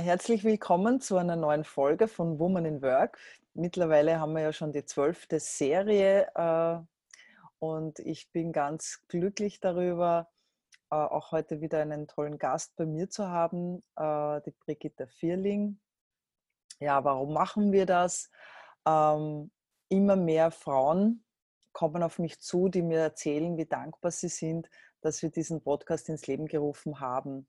Herzlich willkommen zu einer neuen Folge von Woman in Work. Mittlerweile haben wir ja schon die zwölfte Serie äh, und ich bin ganz glücklich darüber, äh, auch heute wieder einen tollen Gast bei mir zu haben, äh, die Brigitte Vierling. Ja, warum machen wir das? Ähm, immer mehr Frauen kommen auf mich zu, die mir erzählen, wie dankbar sie sind, dass wir diesen Podcast ins Leben gerufen haben.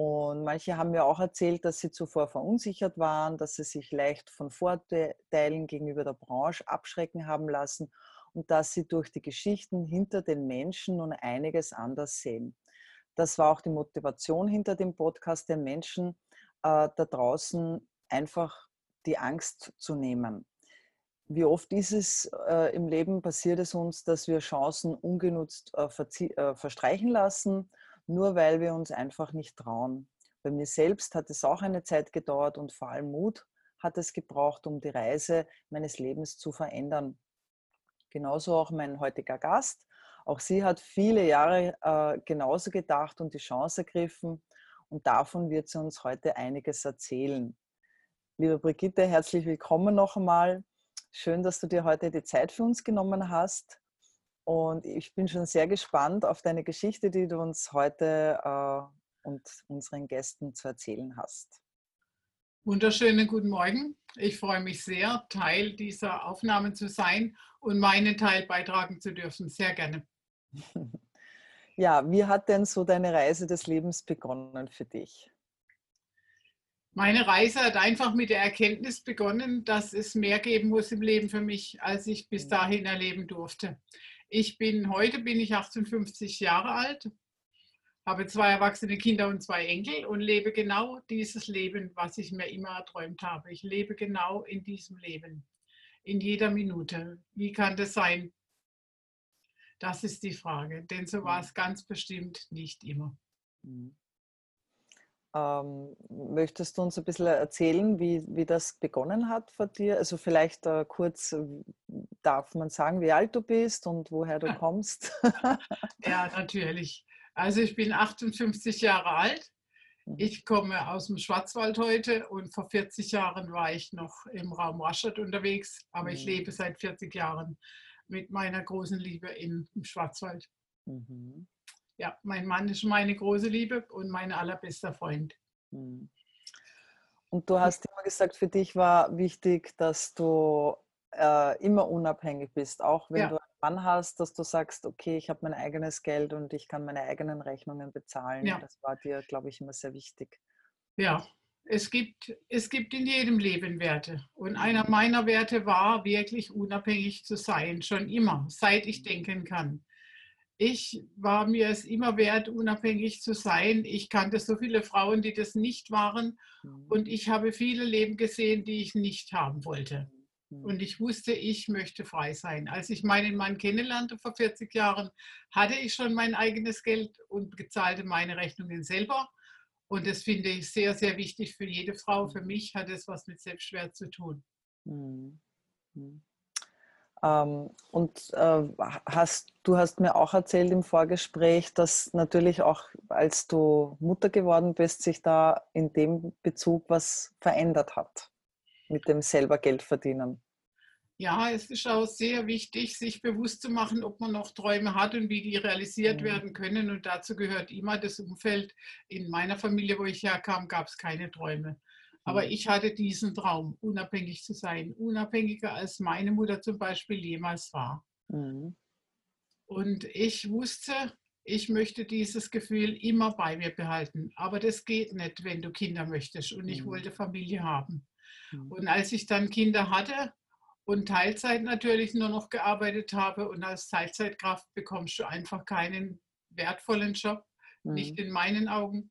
Und manche haben mir auch erzählt, dass sie zuvor verunsichert waren, dass sie sich leicht von Vorteilen gegenüber der Branche abschrecken haben lassen und dass sie durch die Geschichten hinter den Menschen nun einiges anders sehen. Das war auch die Motivation hinter dem Podcast, den Menschen äh, da draußen einfach die Angst zu nehmen. Wie oft ist es äh, im Leben passiert es uns, dass wir Chancen ungenutzt äh, äh verstreichen lassen nur weil wir uns einfach nicht trauen. Bei mir selbst hat es auch eine Zeit gedauert und vor allem Mut hat es gebraucht, um die Reise meines Lebens zu verändern. Genauso auch mein heutiger Gast. Auch sie hat viele Jahre äh, genauso gedacht und die Chance ergriffen. Und davon wird sie uns heute einiges erzählen. Liebe Brigitte, herzlich willkommen noch einmal. Schön, dass du dir heute die Zeit für uns genommen hast. Und ich bin schon sehr gespannt auf deine Geschichte, die du uns heute äh, und unseren Gästen zu erzählen hast. Wunderschönen guten Morgen. Ich freue mich sehr, Teil dieser Aufnahme zu sein und meinen Teil beitragen zu dürfen. Sehr gerne. Ja, wie hat denn so deine Reise des Lebens begonnen für dich? Meine Reise hat einfach mit der Erkenntnis begonnen, dass es mehr geben muss im Leben für mich, als ich bis mhm. dahin erleben durfte. Ich bin, heute bin ich 58 Jahre alt, habe zwei erwachsene Kinder und zwei Enkel und lebe genau dieses Leben, was ich mir immer erträumt habe. Ich lebe genau in diesem Leben, in jeder Minute. Wie kann das sein? Das ist die Frage, denn so war es ganz bestimmt nicht immer. Mhm. Ähm, möchtest du uns ein bisschen erzählen, wie, wie das begonnen hat für dir? Also vielleicht äh, kurz, darf man sagen, wie alt du bist und woher du kommst? ja, natürlich. Also ich bin 58 Jahre alt. Mhm. Ich komme aus dem Schwarzwald heute und vor 40 Jahren war ich noch im Raum Rastatt unterwegs, aber ich mhm. lebe seit 40 Jahren mit meiner großen Liebe im Schwarzwald. Mhm ja, mein Mann ist meine große Liebe und mein allerbester Freund. Hm. Und du hast immer gesagt, für dich war wichtig, dass du äh, immer unabhängig bist, auch wenn ja. du einen Mann hast, dass du sagst, okay, ich habe mein eigenes Geld und ich kann meine eigenen Rechnungen bezahlen. Ja. Das war dir, glaube ich, immer sehr wichtig. Ja, es gibt, es gibt in jedem Leben Werte. Und einer meiner Werte war, wirklich unabhängig zu sein, schon immer, seit ich denken kann ich war mir es immer wert, unabhängig zu sein. Ich kannte so viele Frauen, die das nicht waren. Mhm. Und ich habe viele Leben gesehen, die ich nicht haben wollte. Mhm. Und ich wusste, ich möchte frei sein. Als ich meinen Mann kennenlernte vor 40 Jahren, hatte ich schon mein eigenes Geld und bezahlte meine Rechnungen selber. Und das finde ich sehr, sehr wichtig für jede Frau. Für mich hat es was mit Selbstwert zu tun. Mhm. Ähm, und äh, hast, du hast mir auch erzählt im Vorgespräch, dass natürlich auch, als du Mutter geworden bist, sich da in dem Bezug was verändert hat mit dem selber Geld verdienen. Ja, es ist auch sehr wichtig, sich bewusst zu machen, ob man noch Träume hat und wie die realisiert mhm. werden können. Und dazu gehört immer das Umfeld. In meiner Familie, wo ich herkam, gab es keine Träume. Aber mhm. ich hatte diesen Traum, unabhängig zu sein, unabhängiger als meine Mutter zum Beispiel jemals war. Mhm. Und ich wusste, ich möchte dieses Gefühl immer bei mir behalten. Aber das geht nicht, wenn du Kinder möchtest. Und ich mhm. wollte Familie haben. Mhm. Und als ich dann Kinder hatte und Teilzeit natürlich nur noch gearbeitet habe und als Teilzeitkraft bekommst du einfach keinen wertvollen Job, nicht mhm. in meinen Augen.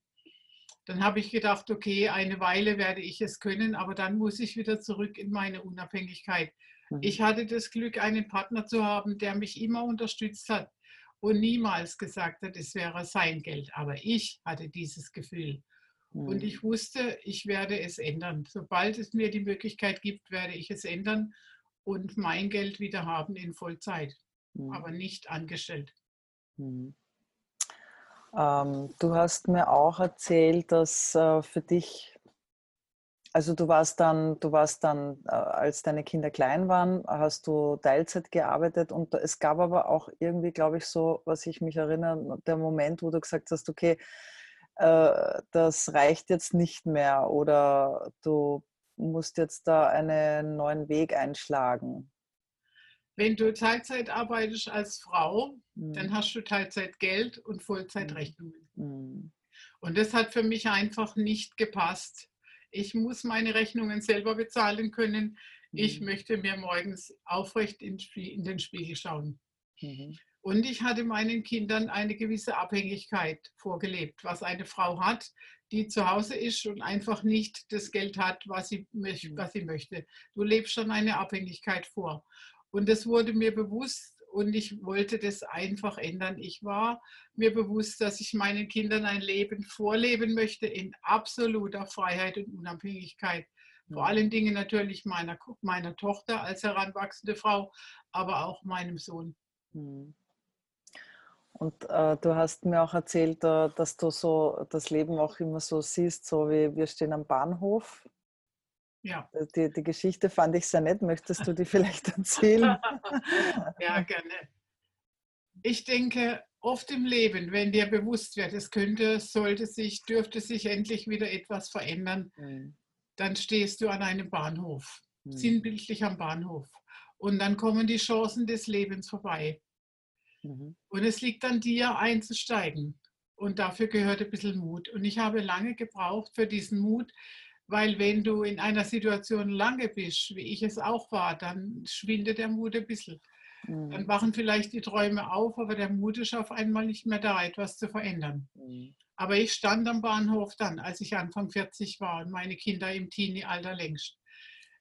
Dann habe ich gedacht, okay, eine Weile werde ich es können, aber dann muss ich wieder zurück in meine Unabhängigkeit. Mhm. Ich hatte das Glück, einen Partner zu haben, der mich immer unterstützt hat und niemals gesagt hat, es wäre sein Geld. Aber ich hatte dieses Gefühl. Mhm. Und ich wusste, ich werde es ändern. Sobald es mir die Möglichkeit gibt, werde ich es ändern und mein Geld wieder haben in Vollzeit, mhm. aber nicht angestellt. Mhm. Ähm, du hast mir auch erzählt, dass äh, für dich Also du warst dann, du warst dann, äh, als deine Kinder klein waren, hast du Teilzeit gearbeitet und es gab aber auch irgendwie, glaube ich, so, was ich mich erinnere, der Moment, wo du gesagt hast, okay, äh, das reicht jetzt nicht mehr oder du musst jetzt da einen neuen Weg einschlagen. Wenn du Teilzeit arbeitest als Frau, mhm. dann hast du Teilzeit Geld und Vollzeitrechnungen. Mhm. Und das hat für mich einfach nicht gepasst. Ich muss meine Rechnungen selber bezahlen können. Ich mhm. möchte mir morgens aufrecht in, in den Spiegel schauen. Mhm. Und ich hatte meinen Kindern eine gewisse Abhängigkeit vorgelebt, was eine Frau hat, die zu Hause ist und einfach nicht das Geld hat, was sie, mhm. was sie möchte. Du lebst schon eine Abhängigkeit vor. Und das wurde mir bewusst und ich wollte das einfach ändern. Ich war mir bewusst, dass ich meinen Kindern ein Leben vorleben möchte in absoluter Freiheit und Unabhängigkeit. Vor mhm. allen Dingen natürlich meiner, meiner Tochter als heranwachsende Frau, aber auch meinem Sohn. Mhm. Und äh, du hast mir auch erzählt, äh, dass du so das Leben auch immer so siehst, so wie wir stehen am Bahnhof ja. Äh, die, die Geschichte fand ich sehr nett. Möchtest du die vielleicht erzählen? ja, gerne. Ich denke, oft im Leben, wenn dir bewusst wird, es könnte, sollte sich, dürfte sich endlich wieder etwas verändern, mhm. dann stehst du an einem Bahnhof, mhm. sinnbildlich am Bahnhof. Und dann kommen die Chancen des Lebens vorbei. Mhm. Und es liegt an dir, einzusteigen. Und dafür gehört ein bisschen Mut. Und ich habe lange gebraucht für diesen Mut, weil wenn du in einer Situation lange bist, wie ich es auch war, dann schwindet der Mut ein bisschen. Mhm. Dann wachen vielleicht die Träume auf, aber der Mut ist auf einmal nicht mehr da, etwas zu verändern. Mhm. Aber ich stand am Bahnhof dann, als ich Anfang 40 war und meine Kinder im Teenie-Alter längst.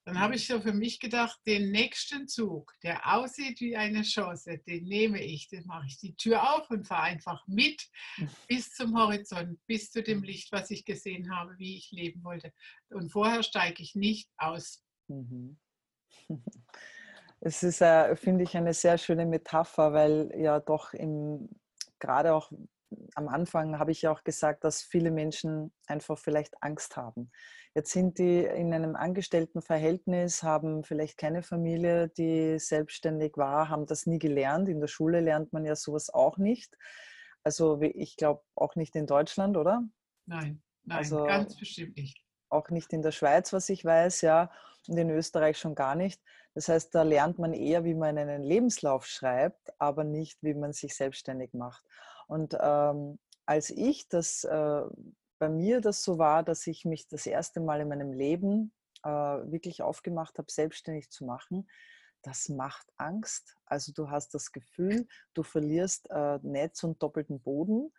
Dann habe ich so für mich gedacht, den nächsten Zug, der aussieht wie eine Chance, den nehme ich, den mache ich die Tür auf und fahre einfach mit bis zum Horizont, bis zu dem Licht, was ich gesehen habe, wie ich leben wollte. Und vorher steige ich nicht aus. Mhm. Es ist, äh, finde ich, eine sehr schöne Metapher, weil ja doch im, gerade auch am Anfang habe ich ja auch gesagt, dass viele Menschen einfach vielleicht Angst haben. Jetzt sind die in einem Angestelltenverhältnis, haben vielleicht keine Familie, die selbstständig war, haben das nie gelernt. In der Schule lernt man ja sowas auch nicht. Also ich glaube auch nicht in Deutschland, oder? Nein, nein, also ganz bestimmt nicht. Auch nicht in der Schweiz, was ich weiß, ja, und in Österreich schon gar nicht. Das heißt, da lernt man eher, wie man einen Lebenslauf schreibt, aber nicht, wie man sich selbstständig macht. Und ähm, als ich das äh, bei mir das so war, dass ich mich das erste Mal in meinem Leben äh, wirklich aufgemacht habe, selbstständig zu machen, das macht Angst. Also du hast das Gefühl, du verlierst äh, Netz und doppelten Boden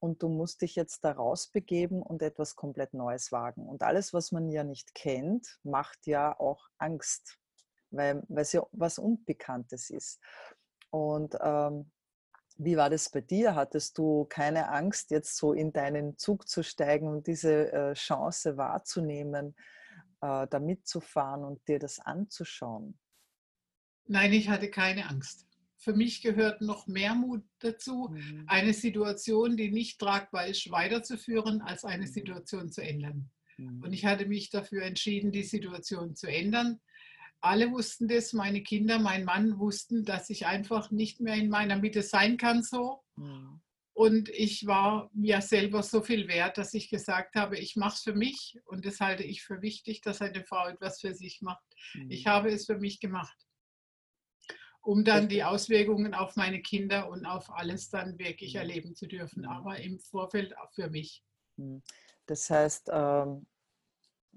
und du musst dich jetzt da rausbegeben und etwas komplett Neues wagen. Und alles, was man ja nicht kennt, macht ja auch Angst, weil es ja was Unbekanntes ist. Und ähm, wie war das bei dir? Hattest du keine Angst, jetzt so in deinen Zug zu steigen und diese äh, Chance wahrzunehmen, äh, da mitzufahren und dir das anzuschauen? Nein, ich hatte keine Angst. Für mich gehört noch mehr Mut dazu, mhm. eine Situation, die nicht tragbar ist, weiterzuführen, als eine mhm. Situation zu ändern. Mhm. Und ich hatte mich dafür entschieden, die Situation zu ändern alle wussten das, meine Kinder, mein Mann wussten, dass ich einfach nicht mehr in meiner Mitte sein kann so. Mhm. Und ich war mir selber so viel wert, dass ich gesagt habe, ich mache es für mich und das halte ich für wichtig, dass eine Frau etwas für sich macht. Mhm. Ich habe es für mich gemacht, um dann die Auswirkungen auf meine Kinder und auf alles dann wirklich mhm. erleben zu dürfen, mhm. aber im Vorfeld auch für mich. Mhm. Das heißt, ähm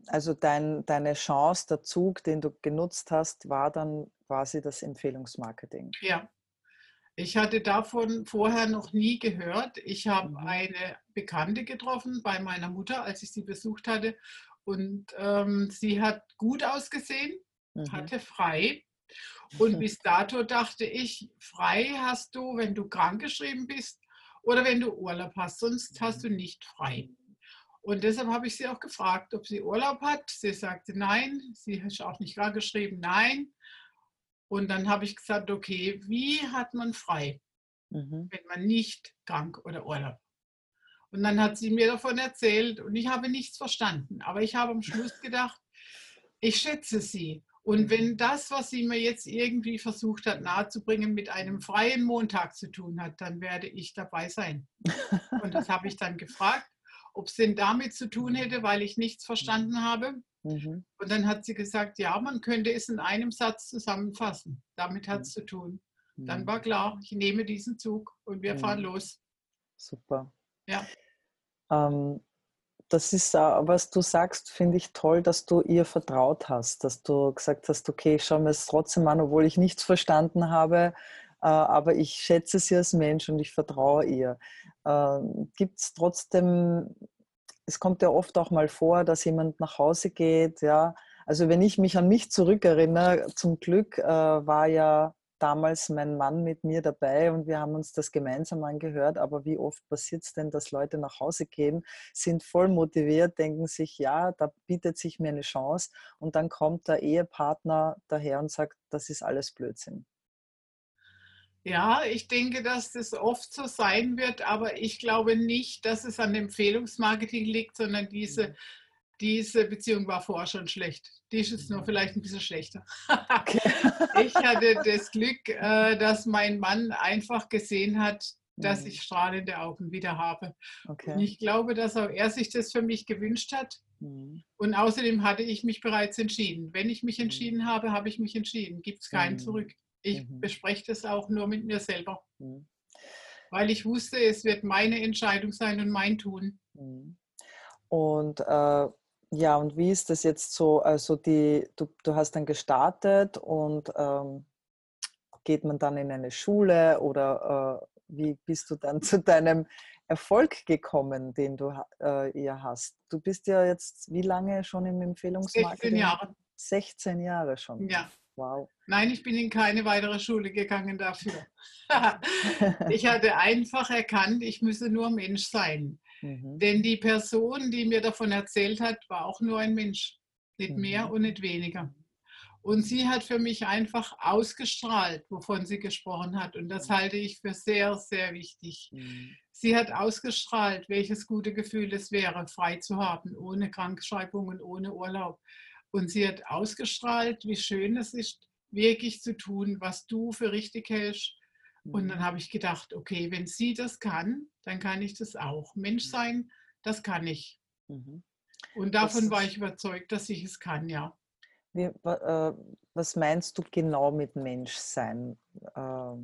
also dein, deine Chance, der Zug, den du genutzt hast, war dann quasi das Empfehlungsmarketing. Ja. Ich hatte davon vorher noch nie gehört. Ich habe mhm. eine Bekannte getroffen bei meiner Mutter, als ich sie besucht hatte. Und ähm, sie hat gut ausgesehen, mhm. hatte frei. Und bis dato dachte ich, frei hast du, wenn du krankgeschrieben bist oder wenn du Urlaub hast, sonst hast du nicht frei. Und deshalb habe ich sie auch gefragt, ob sie Urlaub hat. Sie sagte nein. Sie hat auch nicht klar geschrieben, nein. Und dann habe ich gesagt, okay, wie hat man frei, mhm. wenn man nicht krank oder Urlaub? Und dann hat sie mir davon erzählt und ich habe nichts verstanden. Aber ich habe am Schluss gedacht, ich schätze sie. Und wenn das, was sie mir jetzt irgendwie versucht hat nahezubringen, mit einem freien Montag zu tun hat, dann werde ich dabei sein. Und das habe ich dann gefragt, ob es denn damit zu tun hätte, weil ich nichts verstanden habe. Mhm. Und dann hat sie gesagt, ja, man könnte es in einem Satz zusammenfassen. Damit hat es mhm. zu tun. Dann mhm. war klar, ich nehme diesen Zug und wir fahren los. Super. Ja. Ähm, das ist, was du sagst, finde ich toll, dass du ihr vertraut hast, dass du gesagt hast, okay, ich schaue mir es trotzdem an, obwohl ich nichts verstanden habe, äh, aber ich schätze sie als Mensch und ich vertraue ihr. Ähm, Gibt es trotzdem, es kommt ja oft auch mal vor, dass jemand nach Hause geht, ja. Also wenn ich mich an mich zurückerinnere, zum Glück äh, war ja damals mein Mann mit mir dabei und wir haben uns das gemeinsam angehört. Aber wie oft passiert es denn, dass Leute nach Hause gehen, sind voll motiviert, denken sich, ja, da bietet sich mir eine Chance und dann kommt der Ehepartner daher und sagt, das ist alles Blödsinn. Ja, ich denke, dass das oft so sein wird, aber ich glaube nicht, dass es an Empfehlungsmarketing liegt, sondern diese mhm diese Beziehung war vorher schon schlecht. Die ist jetzt nur vielleicht ein bisschen schlechter. ich hatte das Glück, äh, dass mein Mann einfach gesehen hat, dass mhm. ich strahlende Augen wieder habe. Okay. Und ich glaube, dass auch er sich das für mich gewünscht hat. Mhm. Und außerdem hatte ich mich bereits entschieden. Wenn ich mich entschieden habe, habe ich mich entschieden. Gibt es keinen zurück. Ich bespreche das auch nur mit mir selber. Weil ich wusste, es wird meine Entscheidung sein und mein Tun. Und äh, ja, und wie ist das jetzt so? Also die, du, du hast dann gestartet und ähm, geht man dann in eine Schule oder äh, wie bist du dann zu deinem Erfolg gekommen, den du äh, ihr hast? Du bist ja jetzt wie lange schon im Empfehlungsmarketing? 16 Jahre. 16 Jahre schon. Ja. Wow. Nein, ich bin in keine weitere Schule gegangen dafür. ich hatte einfach erkannt, ich müsse nur Mensch sein. Mhm. Denn die Person, die mir davon erzählt hat, war auch nur ein Mensch. Nicht mhm. mehr und nicht weniger. Und sie hat für mich einfach ausgestrahlt, wovon sie gesprochen hat. Und das mhm. halte ich für sehr, sehr wichtig. Mhm. Sie hat ausgestrahlt, welches gute Gefühl es wäre, frei zu haben, ohne Krankschreibungen, ohne Urlaub. Und sie hat ausgestrahlt, wie schön es ist, wirklich zu tun, was du für richtig hältst und dann mhm. habe ich gedacht, okay, wenn sie das kann, dann kann ich das auch. Mensch mhm. sein, das kann ich. Mhm. Und davon war ich überzeugt, dass ich es kann, ja. Wie, äh, was meinst du genau mit Menschsein? Äh,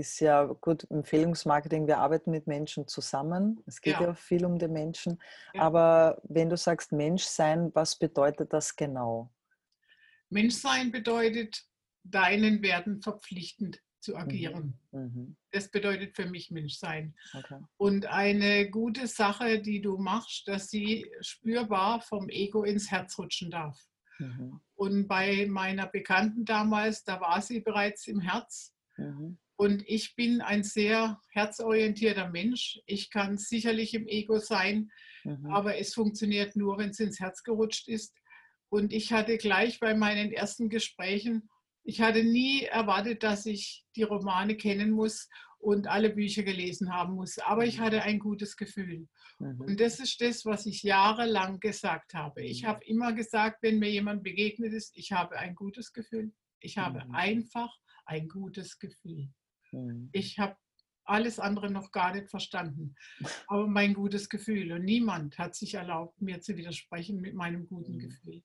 ist ja gut, Empfehlungsmarketing, wir arbeiten mit Menschen zusammen. Es geht ja, ja viel um den Menschen. Ja. Aber wenn du sagst Menschsein, was bedeutet das genau? Menschsein bedeutet, deinen Werten verpflichtend zu mhm. agieren. Mhm. Das bedeutet für mich Menschsein. Okay. Und eine gute Sache, die du machst, dass sie spürbar vom Ego ins Herz rutschen darf. Mhm. Und bei meiner Bekannten damals, da war sie bereits im Herz. Mhm. Und ich bin ein sehr herzorientierter Mensch. Ich kann sicherlich im Ego sein, mhm. aber es funktioniert nur, wenn es ins Herz gerutscht ist. Und ich hatte gleich bei meinen ersten Gesprächen ich hatte nie erwartet, dass ich die Romane kennen muss und alle Bücher gelesen haben muss, aber ich hatte mhm. ein gutes Gefühl. Mhm. Und das ist das, was ich jahrelang gesagt habe. Ich habe immer gesagt, wenn mir jemand begegnet ist, ich habe ein gutes Gefühl. Ich habe mhm. einfach ein gutes Gefühl. Mhm. Ich habe alles andere noch gar nicht verstanden, aber mein gutes Gefühl. Und niemand hat sich erlaubt, mir zu widersprechen mit meinem guten mhm. Gefühl.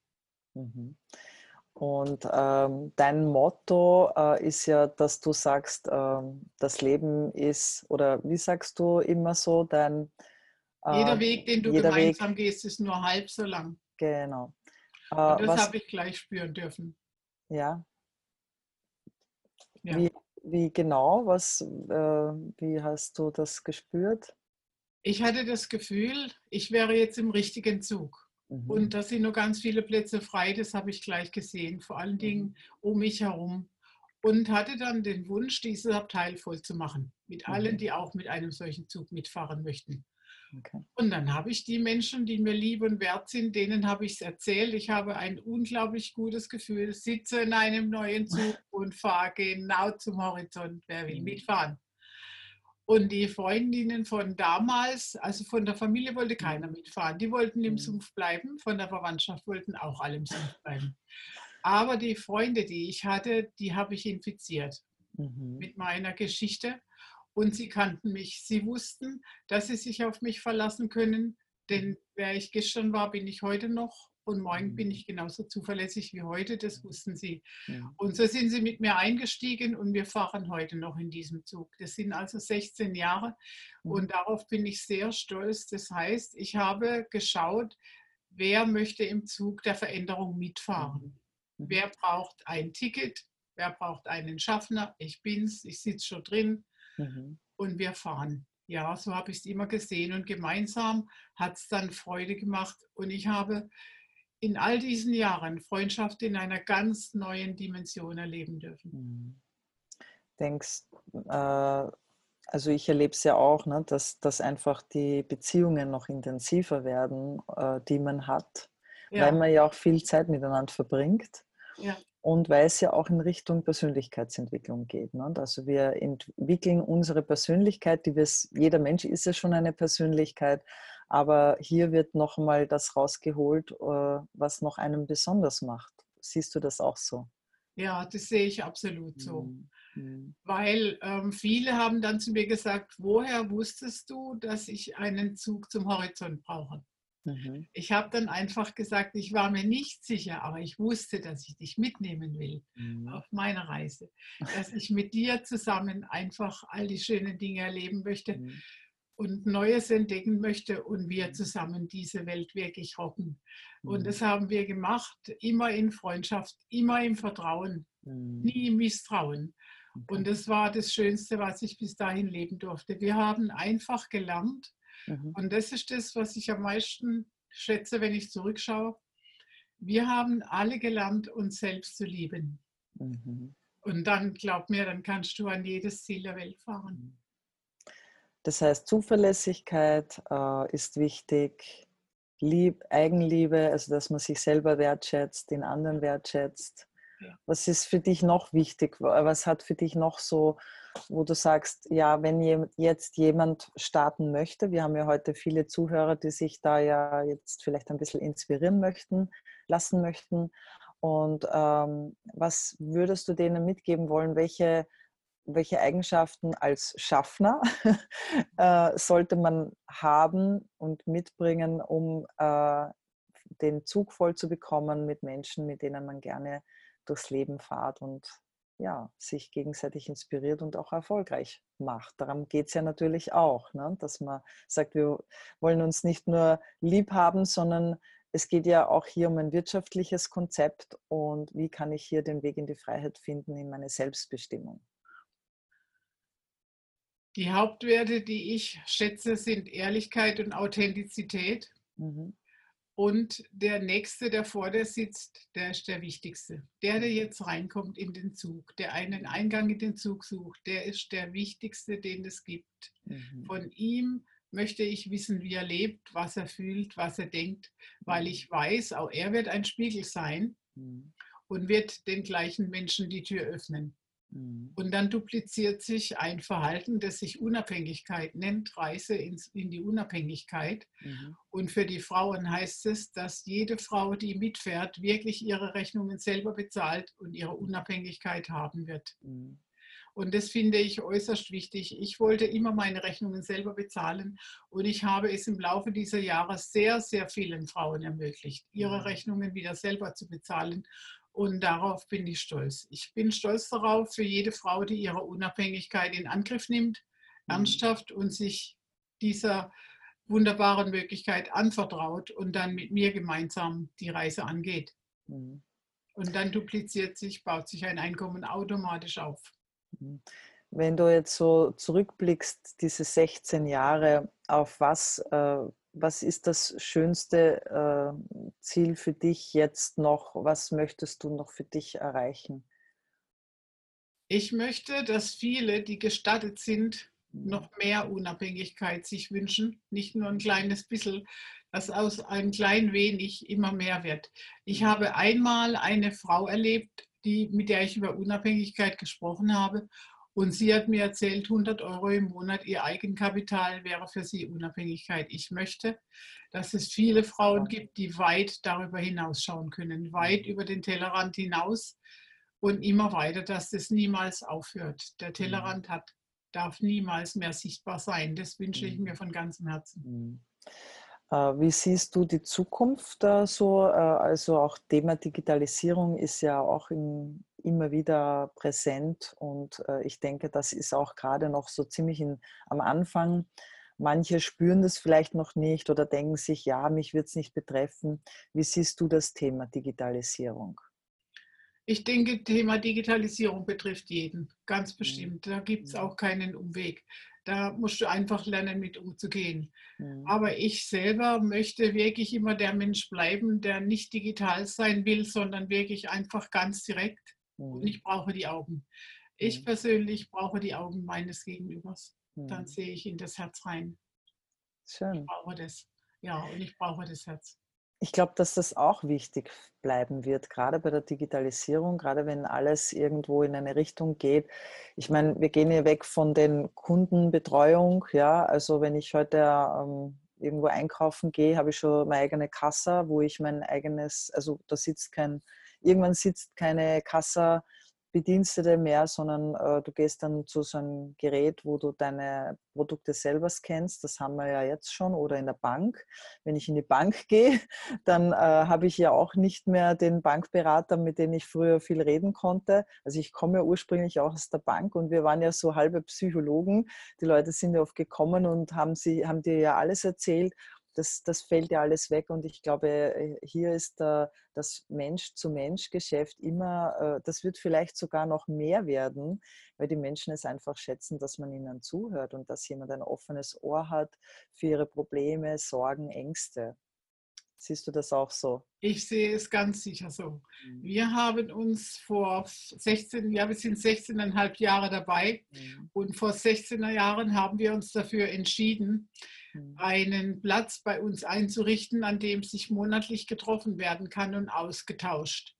Und ähm, dein Motto äh, ist ja, dass du sagst, ähm, das Leben ist, oder wie sagst du immer so, dein... Äh, jeder Weg, den du gemeinsam Weg, gehst, ist nur halb so lang. Genau. Äh, Und das habe ich gleich spüren dürfen. Ja. ja. Wie, wie genau, was, äh, wie hast du das gespürt? Ich hatte das Gefühl, ich wäre jetzt im richtigen Zug. Mhm. Und da sind noch ganz viele Plätze frei, das habe ich gleich gesehen, vor allen Dingen mhm. um mich herum. Und hatte dann den Wunsch, dieses Abteil voll zu machen, mit allen, mhm. die auch mit einem solchen Zug mitfahren möchten. Okay. Und dann habe ich die Menschen, die mir lieb und wert sind, denen habe ich es erzählt. Ich habe ein unglaublich gutes Gefühl, sitze in einem neuen Zug und fahre genau zum Horizont. Wer will mhm. mitfahren? Und die Freundinnen von damals, also von der Familie wollte keiner Mhm. mitfahren. Die wollten im Mhm. Sumpf bleiben, von der Verwandtschaft wollten auch alle im Sumpf bleiben. Aber die Freunde, die ich hatte, die habe ich infiziert Mhm. mit meiner Geschichte. Und sie kannten mich. Sie wussten, dass sie sich auf mich verlassen können. Denn wer ich gestern war, bin ich heute noch. Und morgen Mhm. bin ich genauso zuverlässig wie heute. Das wussten sie. Mhm. Und so sind sie mit mir eingestiegen und wir fahren heute noch in diesem Zug. Das sind also 16 Jahre Mhm. und darauf bin ich sehr stolz. Das heißt, ich habe geschaut, wer möchte im Zug der Veränderung mitfahren. Mhm. Wer braucht ein Ticket? Wer braucht einen Schaffner? Ich bin's, ich sitze schon drin Mhm. und wir fahren. Ja, so habe ich es immer gesehen und gemeinsam hat es dann Freude gemacht und ich habe in all diesen Jahren Freundschaft in einer ganz neuen Dimension erleben dürfen. Mhm. Denkst, äh, also ich erlebe es ja auch, ne, dass, dass einfach die Beziehungen noch intensiver werden, äh, die man hat, weil Ja, man ja auch viel Zeit miteinander verbringt ja, und weil es ja auch in Richtung Persönlichkeitsentwicklung geht. Ne? Und Also wir entwickeln unsere Persönlichkeit, die wir, jeder Mensch ist ja schon eine Persönlichkeit, aber hier wird noch mal das rausgeholt, äh, was noch einen besonders macht. Siehst du das auch so? ja, das sehe ich absolut so. Mhm. Mhm. Weil ähm, viele haben dann zu mir gesagt, woher wusstest du, dass ich einen Zug zum Horizont brauche? Mhm. Ich habe dann einfach gesagt, ich war mir nicht sicher, aber ich wusste, dass ich dich mitnehmen will Mhm. auf meiner Reise. Dass ich mit dir zusammen einfach all die schönen Dinge erleben möchte Mhm. und Neues entdecken möchte und wir Mhm. zusammen diese Welt wirklich rocken. Und Mhm. das haben wir gemacht, immer in Freundschaft, immer im Vertrauen, Mhm. nie im Misstrauen. Und das war das Schönste, was ich bis dahin leben durfte. Wir haben einfach gelernt. Mhm. Und das ist das, was ich am meisten schätze, wenn ich zurückschaue. Wir haben alle gelernt, uns selbst zu lieben. Mhm. Und dann, glaub mir, dann kannst du an jedes Ziel der Welt fahren. Das heißt, Zuverlässigkeit äh, ist wichtig, Lieb, Eigenliebe, also dass man sich selber wertschätzt, den anderen wertschätzt. Ja. Was ist für dich noch wichtig? Was hat für dich noch so, wo du sagst, ja, wenn je- jetzt jemand starten möchte, wir haben ja heute viele Zuhörer, die sich da ja jetzt vielleicht ein bisschen inspirieren möchten, lassen möchten. Und ähm, was würdest du denen mitgeben wollen? Welche, welche Eigenschaften als Schaffner äh, sollte man haben und mitbringen, um äh, den Zug voll zu bekommen mit Menschen, mit denen man gerne durchs Leben fahrt und ja, sich gegenseitig inspiriert und auch erfolgreich macht. Darum geht es ja natürlich auch, ne? dass man sagt, wir wollen uns nicht nur lieb haben, sondern es geht ja auch hier um ein wirtschaftliches Konzept und wie kann ich hier den Weg in die Freiheit finden, in meine Selbstbestimmung. Die Hauptwerte, die ich schätze, sind Ehrlichkeit und Authentizität. Mhm. Und der Nächste, der vor dir sitzt, der ist der Wichtigste. Der, der jetzt reinkommt in den Zug, der einen Eingang in den Zug sucht, der ist der Wichtigste, den es gibt. Mhm. Von ihm möchte ich wissen, wie er lebt, was er fühlt, was er denkt, weil ich weiß, auch er wird ein Spiegel sein Mhm. und wird den gleichen Menschen die Tür öffnen. Mhm. Und dann dupliziert sich ein Verhalten, das sich Unabhängigkeit nennt, Reise ins, in die Unabhängigkeit. Mhm. Und für die Frauen heißt es, dass jede Frau, die mitfährt, wirklich ihre Rechnungen selber bezahlt und ihre Unabhängigkeit haben wird. Mhm. Und das finde ich äußerst wichtig. Ich wollte immer meine Rechnungen selber bezahlen und ich habe es im Laufe dieser Jahre sehr, sehr vielen Frauen ermöglicht, ihre Mhm. Rechnungen wieder selber zu bezahlen. Und darauf bin ich stolz. Ich bin stolz darauf für jede Frau, die ihre Unabhängigkeit in Angriff nimmt, Mhm. ernsthaft und sich dieser wunderbaren Möglichkeit anvertraut und dann mit mir gemeinsam die Reise angeht. Mhm. Und dann dupliziert sich, baut sich ein Einkommen automatisch auf. Mhm. Wenn du jetzt so zurückblickst, diese 16 Jahre, auf was, äh, was ist das schönste äh, Ziel für dich jetzt noch? Was möchtest du noch für dich erreichen? Ich möchte, dass viele, die gestattet sind, Mhm. noch mehr Unabhängigkeit sich wünschen, nicht nur ein kleines bisschen, dass aus ein klein wenig immer mehr wird. Ich Mhm. habe einmal eine Frau erlebt, die, mit der ich über Unabhängigkeit gesprochen habe Und sie hat mir erzählt, 100 Euro im Monat ihr Eigenkapital wäre für sie Unabhängigkeit. Ich möchte, dass es viele Frauen gibt, die weit darüber hinausschauen können, weit über den Tellerrand hinaus und immer weiter, dass das niemals aufhört. Der Tellerrand hat, darf niemals mehr sichtbar sein. Das wünsche ich mir von ganzem Herzen. Äh, wie siehst du die Zukunft so? Äh, also auch Thema Digitalisierung ist ja auch in, immer wieder präsent und ich denke, das ist auch gerade noch so ziemlich in, am Anfang. Manche spüren das vielleicht noch nicht oder denken sich, ja, mich wird es nicht betreffen. Wie siehst du das Thema Digitalisierung? Ich denke, Thema Digitalisierung betrifft jeden, ganz mhm. bestimmt. Da gibt es auch keinen Umweg. Da musst du einfach lernen, mit umzugehen. Mhm. Aber ich selber möchte wirklich immer der Mensch bleiben, der nicht digital sein will, sondern wirklich einfach ganz direkt. Und ich brauche die Augen. Ich persönlich brauche die Augen meines Gegenübers. Dann mhm. sehe ich in das Herz rein. Schön. Ich brauche das. Ja, und ich brauche das Herz. Ich glaube, dass das auch wichtig bleiben wird, gerade bei der Digitalisierung, gerade wenn alles irgendwo in eine Richtung geht. Ich meine, wir gehen hier weg von den Kundenbetreuung. Ja, also wenn ich heute ähm, irgendwo einkaufen gehe, habe ich schon meine eigene Kasse, wo ich mein eigenes, also da sitzt kein, irgendwann sitzt keine Kasse Bedienstete mehr, sondern äh, du gehst dann zu so einem Gerät, wo du deine Produkte selber scannst. Das haben wir ja jetzt schon. Oder in der Bank. Wenn ich in die Bank gehe, dann äh, habe ich ja auch nicht mehr den Bankberater, mit dem ich früher viel reden konnte. Also ich komme ja ursprünglich auch aus der Bank und wir waren ja so halbe Psychologen. Die Leute sind ja oft gekommen und haben, sie, haben dir ja alles erzählt das, das fällt ja alles weg und ich glaube, äh, hier ist äh, das Mensch-zu-Mensch-Geschäft immer, äh, das wird vielleicht sogar noch mehr werden, weil die Menschen es einfach schätzen, dass man ihnen zuhört und dass jemand ein offenes Ohr hat für ihre Probleme, Sorgen, Ängste. Siehst du das auch so? Ich sehe es ganz sicher so. Mhm. Wir haben uns vor 16, ja, wir sind 16,5 Jahre dabei mhm. und vor 16er Jahren haben wir uns dafür entschieden. Einen Platz bei uns einzurichten, an dem sich monatlich getroffen werden kann und ausgetauscht.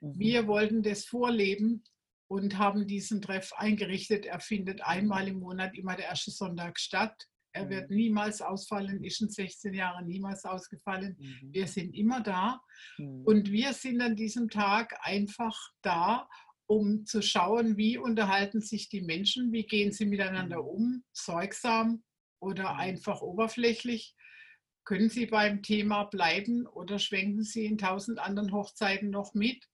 Mhm. Wir wollten das vorleben und haben diesen Treff eingerichtet. Er findet einmal im Monat immer der erste Sonntag statt. Er wird mhm. niemals ausfallen, ist in 16 Jahren niemals ausgefallen. Mhm. Wir sind immer da mhm. und wir sind an diesem Tag einfach da, um zu schauen, wie unterhalten sich die Menschen, wie gehen sie miteinander mhm. um, sorgsam oder mhm. einfach oberflächlich. Können sie beim Thema bleiben oder schwenken sie in tausend anderen Hochzeiten noch mit?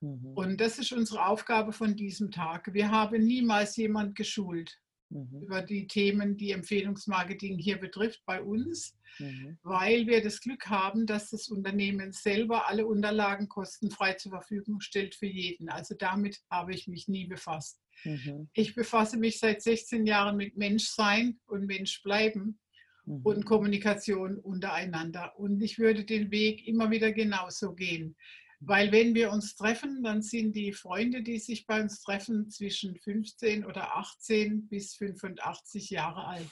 Mhm. Und das ist unsere Aufgabe von diesem Tag. Wir haben niemals jemand geschult mhm. über die Themen, die Empfehlungsmarketing hier betrifft bei uns, mhm. weil wir das Glück haben, dass das Unternehmen selber alle Unterlagen kostenfrei zur Verfügung stellt für jeden. Also damit habe ich mich nie befasst. Mhm. Ich befasse mich seit 16 Jahren mit Menschsein und Menschbleiben mhm. und Kommunikation untereinander. Und ich würde den Weg immer wieder genauso gehen. Weil wenn wir uns treffen, dann sind die Freunde, die sich bei uns treffen, zwischen 15 oder 18 bis 85 Jahre alt.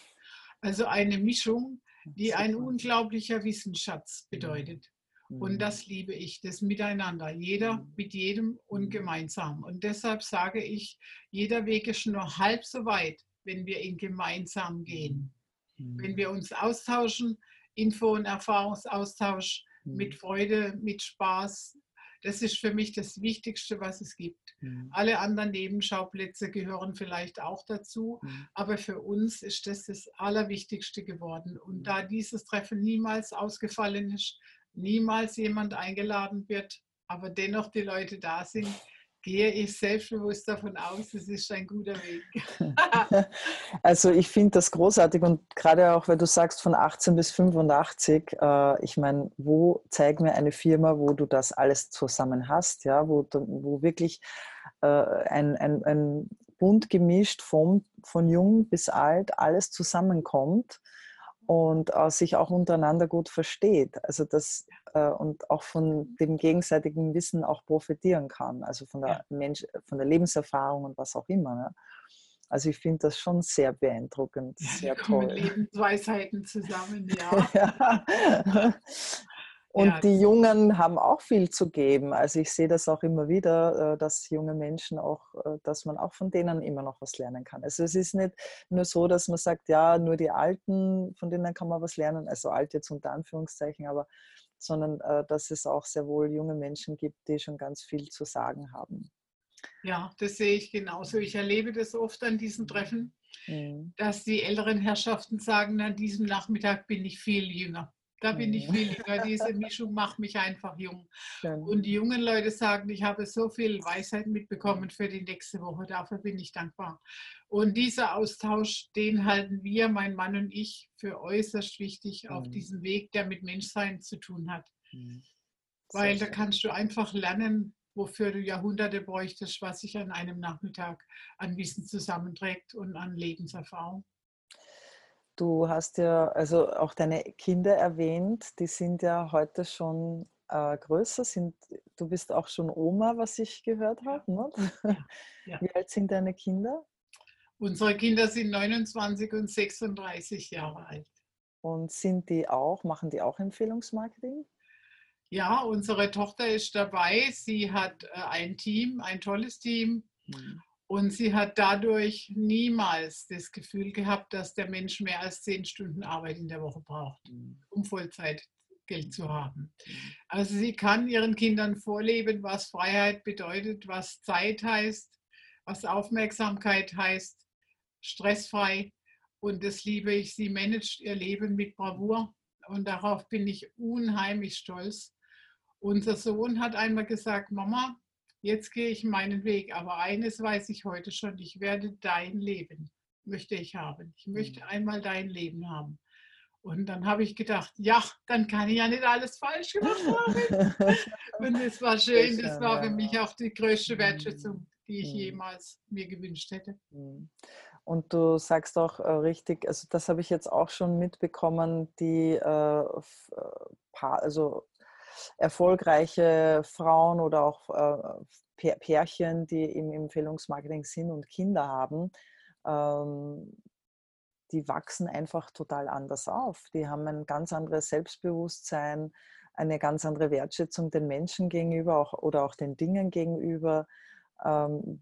Also eine Mischung, die ein unglaublicher Wissensschatz bedeutet. Und mhm. das liebe ich, das Miteinander, jeder mhm. mit jedem und mhm. gemeinsam. Und deshalb sage ich, jeder Weg ist nur halb so weit, wenn wir ihn gemeinsam gehen. Wenn wir uns austauschen, Info- und Erfahrungsaustausch mit Freude, mit Spaß, das ist für mich das Wichtigste, was es gibt. Mhm. Alle anderen Nebenschauplätze gehören vielleicht auch dazu, mhm. aber für uns ist das das Allerwichtigste geworden. Und mhm. da dieses Treffen niemals ausgefallen ist, niemals jemand eingeladen wird, aber dennoch die Leute da sind, gehe ich selbstbewusst davon aus, es ist ein guter Weg. also ich finde das großartig und gerade auch, weil du sagst von 18 bis 85, äh, ich meine, wo zeig mir eine Firma, wo du das alles zusammen hast, ja, wo, wo wirklich äh, ein, ein, ein bunt gemischt vom, von jung bis alt alles zusammenkommt und äh, sich auch untereinander gut versteht. Also das äh, und auch von dem gegenseitigen Wissen auch profitieren kann. Also von der Mensch, von der Lebenserfahrung und was auch immer. Ne? Also ich finde das schon sehr beeindruckend, sehr ja, toll. Lebensweisheiten zusammen, ja. ja. Und ja, die Jungen haben auch viel zu geben. Also ich sehe das auch immer wieder, äh, dass junge Menschen auch, äh, dass man auch von denen immer noch was lernen kann. Also es ist nicht nur so, dass man sagt, ja, nur die Alten, von denen kann man was lernen, also alt jetzt unter Anführungszeichen, aber sondern äh, dass es auch sehr wohl junge Menschen gibt, die schon ganz viel zu sagen haben. Ja, das sehe ich genauso. Ich erlebe das oft an diesen Treffen, mhm. dass die älteren Herrschaften sagen, an diesem Nachmittag bin ich viel jünger. Da bin ich viel jünger. Diese Mischung macht mich einfach jung. Und die jungen Leute sagen, ich habe so viel Weisheit mitbekommen für die nächste Woche. Dafür bin ich dankbar. Und dieser Austausch, den halten wir, mein Mann und ich, für äußerst wichtig auf mhm. diesem Weg, der mit Menschsein zu tun hat. Mhm. Weil da kannst du einfach lernen, wofür du Jahrhunderte bräuchtest, was sich an einem Nachmittag an Wissen zusammenträgt und an Lebenserfahrung. Du hast ja also auch deine Kinder erwähnt, die sind ja heute schon äh, größer. Sind, du bist auch schon Oma, was ich gehört habe. Ne? Ja, ja. Wie alt sind deine Kinder? Unsere Kinder sind 29 und 36 Jahre alt. Und sind die auch, machen die auch Empfehlungsmarketing? Ja, unsere Tochter ist dabei. Sie hat äh, ein Team, ein tolles Team. Mhm. Und sie hat dadurch niemals das Gefühl gehabt, dass der Mensch mehr als zehn Stunden Arbeit in der Woche braucht, mhm. um Vollzeitgeld zu haben. Mhm. Also sie kann ihren Kindern vorleben, was Freiheit bedeutet, was Zeit heißt, was Aufmerksamkeit heißt, stressfrei. Und das liebe ich. Sie managt ihr Leben mit Bravour. Und darauf bin ich unheimlich stolz. Unser Sohn hat einmal gesagt, Mama, jetzt gehe ich meinen Weg. Aber eines weiß ich heute schon, ich werde dein Leben, möchte ich haben. Ich möchte mhm. einmal dein Leben haben. Und dann habe ich gedacht, ja, dann kann ich ja nicht alles falsch gemacht haben. Und es war schön, das war für mich auch die größte Wertschätzung, die ich mhm. jemals mir gewünscht hätte. Mhm. Und du sagst auch äh, richtig, also das habe ich jetzt auch schon mitbekommen, die äh, äh also erfolgreiche Frauen oder auch äh, Pärchen, die im Empfehlungsmarketing sind und Kinder haben, ähm, die wachsen einfach total anders auf. Die haben ein ganz anderes Selbstbewusstsein, eine ganz andere Wertschätzung den Menschen gegenüber auch, oder auch den Dingen gegenüber. Ähm,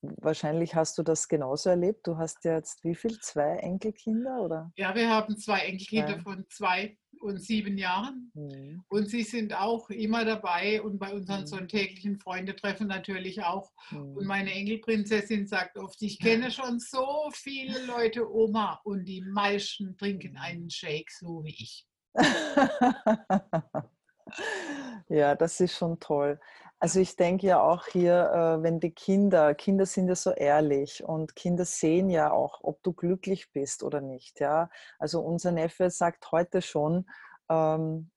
wahrscheinlich hast du das genauso erlebt. Du hast ja jetzt wie viel? Zwei Enkelkinder? Oder? Ja, wir haben zwei Enkelkinder zwei. von zwei und sieben Jahren. Mhm. Und sie sind auch immer dabei und bei unseren mhm. sonntäglichen Freundetreffen natürlich auch. Mhm. Und meine Engelprinzessin sagt oft, ich kenne schon so viele Leute, Oma, und die meisten trinken einen Shake, so wie ich. ja, das ist schon toll. Also ich denke ja auch hier, äh, wenn die Kinder, Kinder sind ja so ehrlich und Kinder sehen ja auch, ob du glücklich bist oder nicht. Ja, also unser Neffe sagt heute schon, ähm,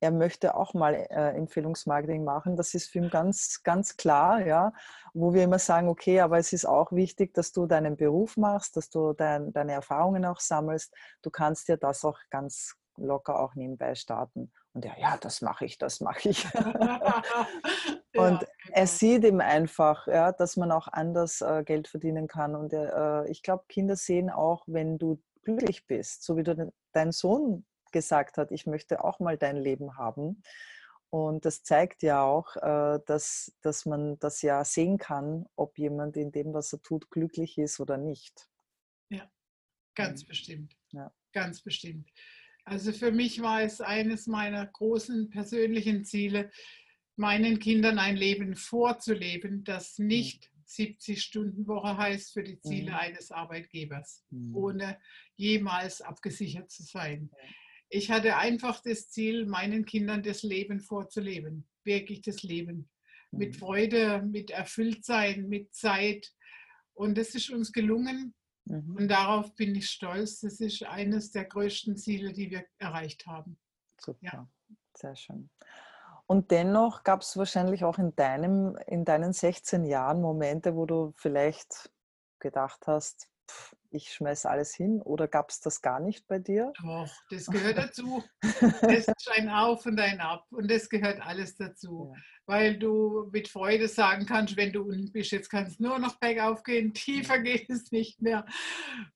er möchte auch mal äh, Empfehlungsmarketing machen. Das ist für ihn ganz, ganz klar, ja, wo wir immer sagen, okay, aber es ist auch wichtig, dass du deinen Beruf machst, dass du dein, deine Erfahrungen auch sammelst. Du kannst dir das auch ganz locker auch nebenbei starten. Und er, ja, das mache ich, das mache ich. und ja, er genau. sieht ihm einfach, ja, dass man auch anders äh, Geld verdienen kann. Und äh, ich glaube, Kinder sehen auch, wenn du glücklich bist, so wie du dein Sohn gesagt hat, ich möchte auch mal dein Leben haben. Und das zeigt ja auch, äh, dass, dass man das ja sehen kann, ob jemand in dem, was er tut, glücklich ist oder nicht. Ja, ganz mhm. bestimmt. Ja. Ganz bestimmt. Also für mich war es eines meiner großen persönlichen Ziele, meinen Kindern ein Leben vorzuleben, das nicht 70-Stunden-Woche heißt für die Ziele mhm. eines Arbeitgebers, mhm. ohne jemals abgesichert zu sein. Ich hatte einfach das Ziel, meinen Kindern das Leben vorzuleben, wirklich das Leben. Mit mhm. Freude, mit Erfülltsein, mit Zeit. Und das ist uns gelungen. Mhm. Und darauf bin ich stolz. Das ist eines der größten Ziele, die wir erreicht haben. Super, ja. sehr schön. Und dennoch gab es wahrscheinlich auch in, deinem, in deinen 16 Jahren Momente, wo du vielleicht gedacht hast, pff, ich schmeiße alles hin oder gab es das gar nicht bei dir? Doch, das gehört dazu. das ist ein Auf und ein Ab und das gehört alles dazu. Ja. Weil du mit Freude sagen kannst, wenn du unten bist, jetzt kannst du nur noch bergauf gehen, tiefer geht es nicht mehr.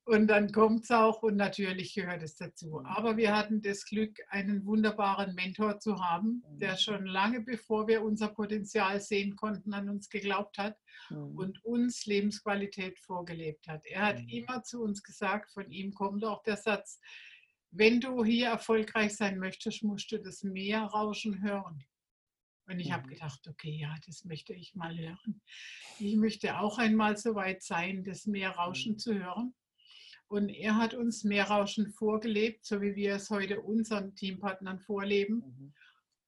Und dann kommt es auch und natürlich gehört es dazu. Aber wir hatten das Glück, einen wunderbaren Mentor zu haben, der schon lange bevor wir unser Potenzial sehen konnten, an uns geglaubt hat mhm. und uns Lebensqualität vorgelebt hat. Er hat mhm. immer zu uns gesagt, von ihm kommt auch der Satz, wenn du hier erfolgreich sein möchtest, musst du das Meerrauschen hören. Und ich mhm. habe gedacht, okay, ja, das möchte ich mal hören. Ich möchte auch einmal so weit sein, das Meerrauschen mhm. zu hören. Und er hat uns Meerrauschen vorgelebt, so wie wir es heute unseren Teampartnern vorleben. Mhm.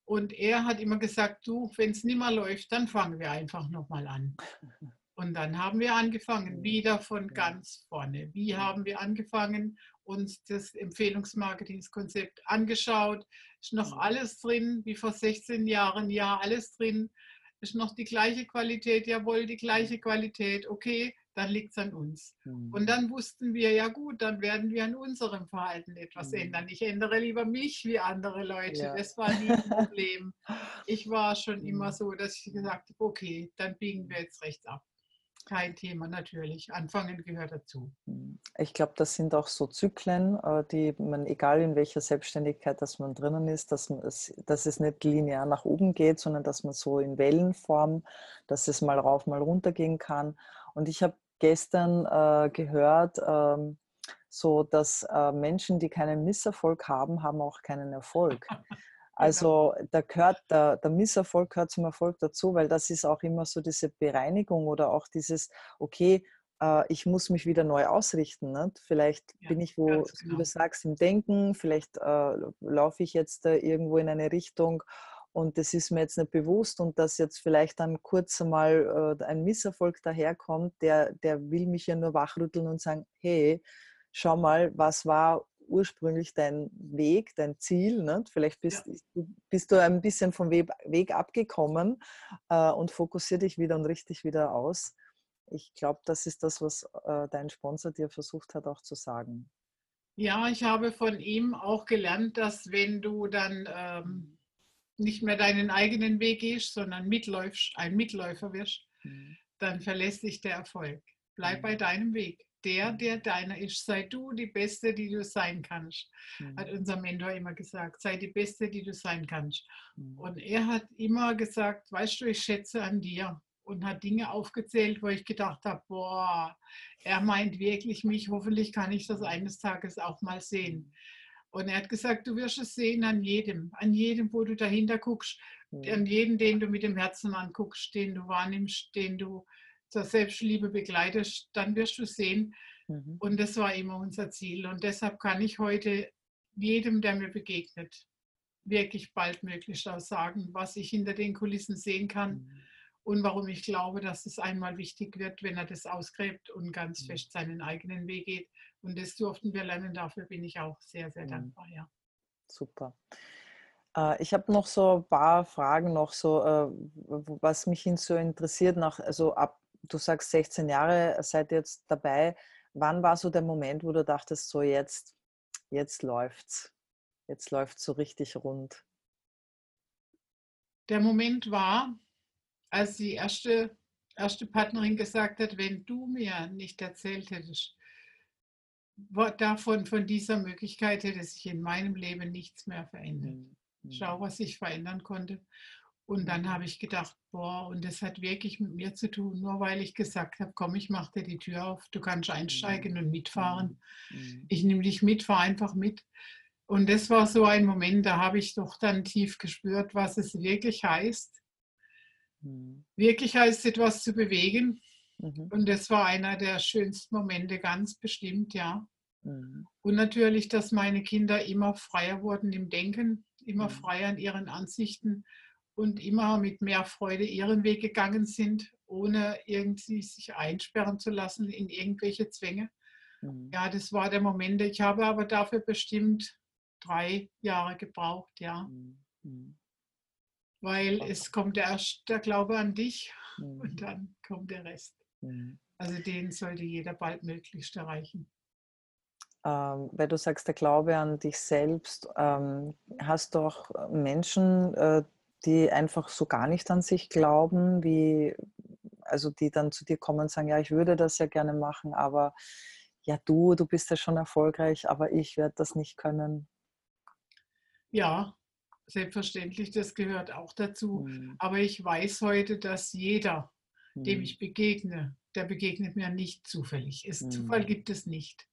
Und er hat immer gesagt, du, wenn es nicht mehr läuft, dann fangen wir einfach nochmal an. Und dann haben wir angefangen, wieder von ganz vorne. Wie haben wir angefangen, uns das Empfehlungsmarketingskonzept angeschaut? Ist noch mhm. alles drin, wie vor 16 Jahren? Ja, alles drin. Ist noch die gleiche Qualität? Jawohl, die gleiche Qualität. Okay, dann liegt es an uns. Mhm. Und dann wussten wir, ja gut, dann werden wir an unserem Verhalten etwas mhm. ändern. Ich ändere lieber mich wie andere Leute. Ja. Das war nie ein Problem. Ich war schon mhm. immer so, dass ich gesagt habe, okay, dann biegen wir jetzt rechts ab. Kein Thema, natürlich. Anfangen gehört dazu. Ich glaube, das sind auch so Zyklen, äh, die man, egal in welcher Selbstständigkeit, dass man drinnen ist, dass, man es, dass es nicht linear nach oben geht, sondern dass man so in Wellenform, dass es mal rauf, mal runter gehen kann. Und ich habe gestern äh, gehört, ähm, so dass äh, Menschen, die keinen Misserfolg haben, haben auch keinen Erfolg. Genau. Also da gehört, der, der Misserfolg gehört zum Erfolg dazu, weil das ist auch immer so diese Bereinigung oder auch dieses, okay, äh, ich muss mich wieder neu ausrichten. Nicht? Vielleicht ja, bin ich, wo genau. du sagst, im Denken, vielleicht äh, laufe ich jetzt äh, irgendwo in eine Richtung und das ist mir jetzt nicht bewusst und dass jetzt vielleicht dann kurz einmal äh, ein Misserfolg daherkommt, der, der will mich ja nur wachrütteln und sagen, hey, schau mal, was war ursprünglich dein Weg, dein Ziel. Ne? Vielleicht bist, ja. bist, du ein bisschen vom Weg, abgekommen äh, und fokussier dich wieder und richte dich wieder aus. Ich glaube, das ist das, was äh, dein Sponsor dir versucht hat auch zu sagen. Ja, ich habe von ihm auch gelernt, dass wenn du dann ähm, nicht mehr deinen eigenen Weg gehst, sondern mitläufst, ein Mitläufer wirst, mhm. dann verlässt sich der Erfolg. Bleib mhm. bei deinem Weg. Der, mhm. der deiner ist, sei du die Beste, die du sein kannst, mhm. hat unser Mentor immer gesagt. Sei die Beste, die du sein kannst. Mhm. Und er hat immer gesagt, weißt du, ich schätze an dir und hat Dinge aufgezählt, wo ich gedacht habe, boah, er meint wirklich mich, hoffentlich kann ich das eines Tages auch mal sehen. Und er hat gesagt, du wirst es sehen an jedem, an jedem, wo du dahinter guckst, mhm. an jedem, den du mit dem Herzen anguckst, den du wahrnimmst, den du zur Selbstliebe begleitest, dann wirst du sehen. Mhm. Und das war immer unser Ziel. Und deshalb kann ich heute jedem, der mir begegnet, wirklich baldmöglichst auch sagen, was ich hinter den Kulissen sehen kann. Mhm und warum ich glaube, dass es einmal wichtig wird, wenn er das ausgräbt und ganz mhm. fest seinen eigenen Weg geht. Und das durften wir lernen. Dafür bin ich auch sehr, sehr mhm. dankbar. Ja. Super. Äh, ich habe noch so ein paar Fragen noch so, äh, was mich so interessiert nach, also ab, du sagst 16 Jahre seid ihr jetzt dabei. Wann war so der Moment, wo du dachtest, so jetzt, jetzt läuft's, jetzt läuft so richtig rund? Der Moment war, als die erste, erste Partnerin gesagt hat, wenn du mir nicht erzählt hättest, davon, von dieser Möglichkeit hätte sich in meinem Leben nichts mehr verändert. Mhm. Schau, was ich verändern konnte. Und dann mhm. habe ich gedacht, boah, und das hat wirklich mit mir zu tun, nur weil ich gesagt habe, komm, ich mache dir die Tür auf, du kannst einsteigen mhm. und mitfahren. Ich nehme dich mit, fahr einfach mit. Und das war so ein Moment, da habe ich doch dann tief gespürt, was es wirklich heißt, Mhm. Wirklich heißt etwas zu bewegen. Mhm. Und das war einer der schönsten Momente, ganz bestimmt, ja. Mhm. Und natürlich, dass meine Kinder immer freier wurden im Denken, immer mhm. freier in ihren Ansichten und immer mit mehr Freude ihren Weg gegangen sind, ohne irgendwie sich einsperren zu lassen in irgendwelche Zwänge. Mhm. Ja, das war der Moment. Ich habe aber dafür bestimmt drei Jahre gebraucht, ja. Mhm weil es kommt erst der Glaube an dich mhm. und dann kommt der Rest. Mhm. Also den sollte jeder bald möglichst erreichen. ähm, weil du sagst, der Glaube an dich selbst, ähm, hast du auch Menschen, äh, die einfach so gar nicht an sich glauben, wie, also die dann zu dir kommen und sagen, ja, ich würde das ja gerne machen, aber ja, du, du bist ja schon erfolgreich, aber ich werde das nicht können. Ja, selbstverständlich, das gehört auch dazu. Mhm. Aber ich weiß heute, dass jeder, mhm. dem ich begegne, der begegnet mir nicht zufällig. Es, mhm. Zufall gibt es nicht.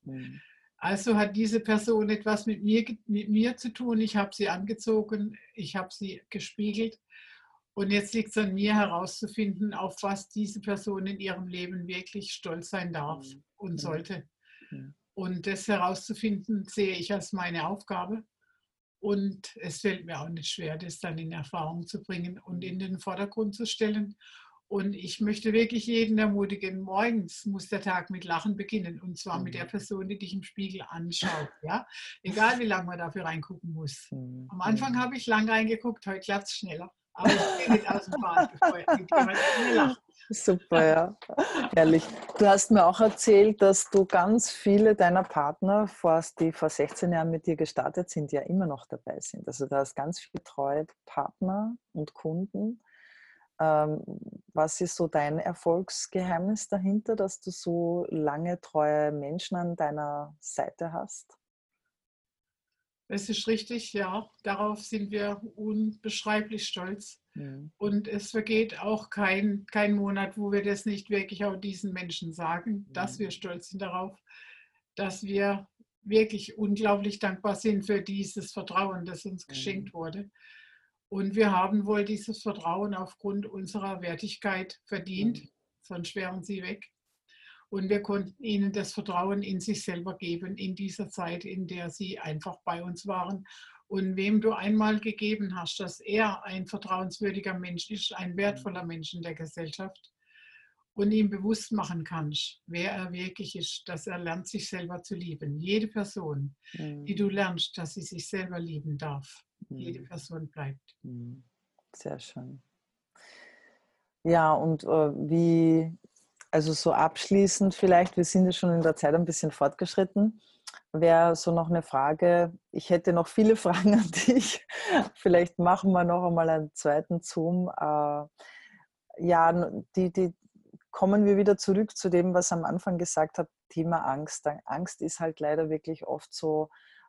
Mhm. Also hat diese Person etwas mit mir, mit mir zu tun. Ich habe sie angezogen, ich habe sie gespiegelt. Und jetzt liegt es an mir herauszufinden, auf was diese Person in ihrem Leben wirklich stolz sein darf mhm. und sollte. Und das herauszufinden, sehe ich als meine Aufgabe. Und es fällt mir auch nicht schwer, das dann in Erfahrung zu bringen und in den Vordergrund zu stellen. Und ich möchte wirklich jeden ermutigen, morgens muss der Tag mit Lachen beginnen. Und zwar mit der mhm. Person, die dich im Spiegel anschaut. Ja? Egal wie lange man dafür reingucken muss. Mhm. Am Anfang habe ich lang reingeguckt, heute klappt es schneller. Aber ich gehe nicht aus dem Bad, bevor ich lache. Super, ja. Ehrlich. Du hast mir auch erzählt, dass du ganz viele deiner Partner, die vor 16 Jahren mit dir gestartet sind, ja immer noch dabei sind. Also du hast ganz viele treue Partner und Kunden. Ähm, was ist so dein Erfolgsgeheimnis dahinter, dass du so lange treue Menschen an deiner Seite hast? Es ist richtig, ja. Darauf sind wir unbeschreiblich stolz. Mhm. Und es vergeht auch kein, kein Monat, wo wir das nicht wirklich auch diesen Menschen sagen, mhm. dass wir stolz sind darauf, dass wir wirklich unglaublich dankbar sind für dieses Vertrauen, das uns mhm. geschenkt wurde. Und wir haben wohl dieses Vertrauen aufgrund unserer Wertigkeit verdient, mhm. sonst wären sie weg. Und wir konnten ihnen das Vertrauen in sich selber geben in dieser Zeit, in der sie einfach bei uns waren. Und wem du einmal gegeben hast, dass er ein vertrauenswürdiger Mensch ist, ein wertvoller Mensch in der Gesellschaft und ihm bewusst machen kannst, wer er wirklich ist, dass er lernt, sich selber zu lieben. Jede Person, die du mhm. lernst, dass sie sich selber lieben darf, jede mhm. Person bleibt. Mhm. Sehr schön. Ja, und äh, wie, also so abschließend vielleicht, wir sind ja schon in der Zeit ein bisschen fortgeschritten, wäre so noch eine Frage. Ich hätte noch viele Fragen an dich. Vielleicht machen wir noch einmal einen zweiten Zoom. Äh, ja, die, die kommen wir wieder zurück zu dem, was am Anfang gesagt habe, Thema Angst. Angst ist halt leider wirklich oft so